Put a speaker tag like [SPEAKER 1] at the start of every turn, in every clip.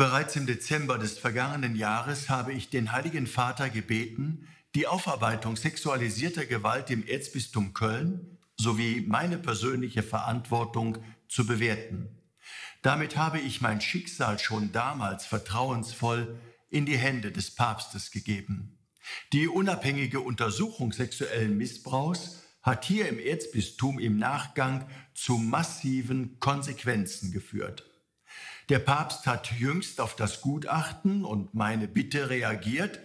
[SPEAKER 1] Bereits im Dezember des vergangenen Jahres habe ich den Heiligen Vater gebeten, die Aufarbeitung sexualisierter Gewalt im Erzbistum Köln sowie meine persönliche Verantwortung zu bewerten. Damit habe ich mein Schicksal schon damals vertrauensvoll in die Hände des Papstes gegeben. Die unabhängige Untersuchung sexuellen Missbrauchs hat hier im Erzbistum im Nachgang zu massiven Konsequenzen geführt. Der Papst hat jüngst auf das Gutachten und meine Bitte reagiert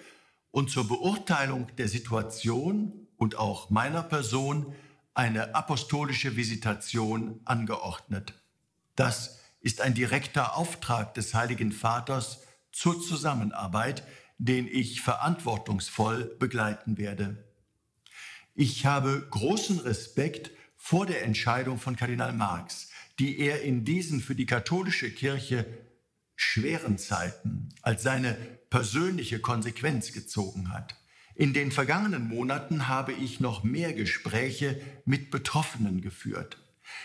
[SPEAKER 1] und zur Beurteilung der Situation und auch meiner Person eine apostolische Visitation angeordnet. Das ist ein direkter Auftrag des Heiligen Vaters zur Zusammenarbeit, den ich verantwortungsvoll begleiten werde. Ich habe großen Respekt vor der Entscheidung von Kardinal Marx, die er in diesen für die katholische Kirche schweren Zeiten als seine persönliche Konsequenz gezogen hat. In den vergangenen Monaten habe ich noch mehr Gespräche mit Betroffenen geführt.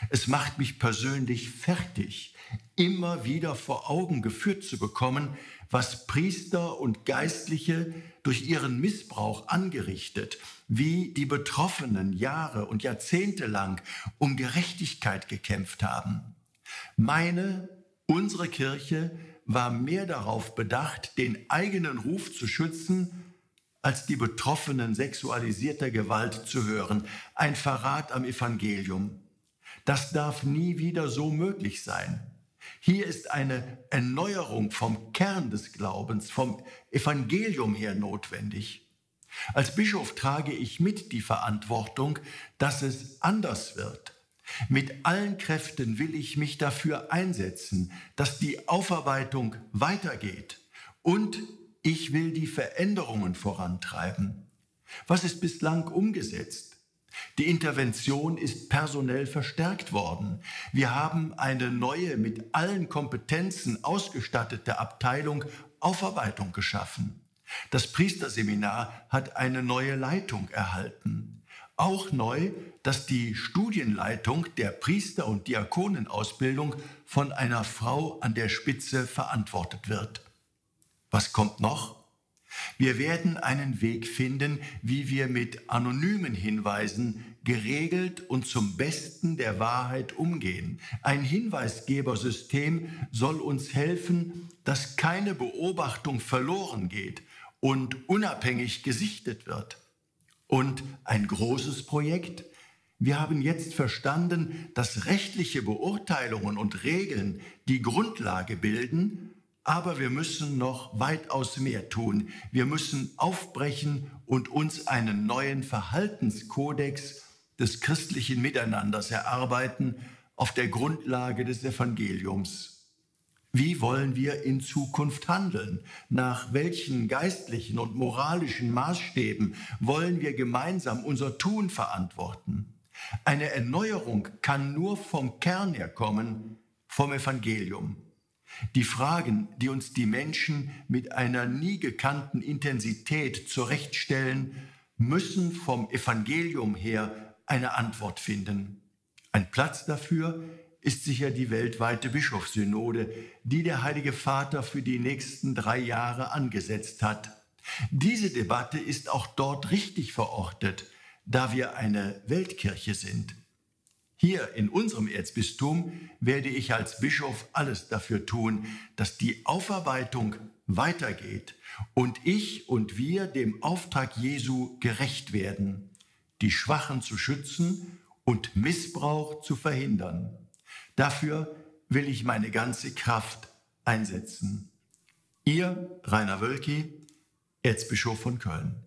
[SPEAKER 1] Es macht mich persönlich fertig, immer wieder vor Augen geführt zu bekommen, was Priester und Geistliche durch ihren Missbrauch angerichtet, wie die Betroffenen Jahre und Jahrzehnte lang um Gerechtigkeit gekämpft haben. Meine, unsere Kirche war mehr darauf bedacht, den eigenen Ruf zu schützen, als die Betroffenen sexualisierter Gewalt zu hören. Ein Verrat am Evangelium. Das darf nie wieder so möglich sein. Hier ist eine Erneuerung vom Kern des Glaubens, vom Evangelium her notwendig. Als Bischof trage ich mit die Verantwortung, dass es anders wird. Mit allen Kräften will ich mich dafür einsetzen, dass die Aufarbeitung weitergeht und ich will die Veränderungen vorantreiben. Was ist bislang umgesetzt? Die Intervention ist personell verstärkt worden. Wir haben eine neue, mit allen Kompetenzen ausgestattete Abteilung Aufarbeitung geschaffen. Das Priesterseminar hat eine neue Leitung erhalten. Auch neu, dass die Studienleitung der Priester- und Diakonenausbildung von einer Frau an der Spitze verantwortet wird. Was kommt noch? Wir werden einen Weg finden, wie wir mit anonymen Hinweisen geregelt und zum Besten der Wahrheit umgehen. Ein Hinweisgebersystem soll uns helfen, dass keine Beobachtung verloren geht und unabhängig gesichtet wird. Und ein großes Projekt. Wir haben jetzt verstanden, dass rechtliche Beurteilungen und Regeln die Grundlage bilden, aber wir müssen noch weitaus mehr tun. Wir müssen aufbrechen und uns einen neuen Verhaltenskodex des christlichen Miteinanders erarbeiten auf der Grundlage des Evangeliums. Wie wollen wir in Zukunft handeln? Nach welchen geistlichen und moralischen Maßstäben wollen wir gemeinsam unser Tun verantworten? Eine Erneuerung kann nur vom Kern her kommen, vom Evangelium. Die Fragen, die uns die Menschen mit einer nie gekannten Intensität zurechtstellen, müssen vom Evangelium her eine Antwort finden. Ein Platz dafür ist sicher die weltweite Bischofssynode, die der Heilige Vater für die nächsten drei Jahre angesetzt hat. Diese Debatte ist auch dort richtig verortet, da wir eine Weltkirche sind. Hier in unserem Erzbistum werde ich als Bischof alles dafür tun, dass die Aufarbeitung weitergeht und ich und wir dem Auftrag Jesu gerecht werden, die Schwachen zu schützen und Missbrauch zu verhindern. Dafür will ich meine ganze Kraft einsetzen. Ihr, Rainer Wölki, Erzbischof von Köln.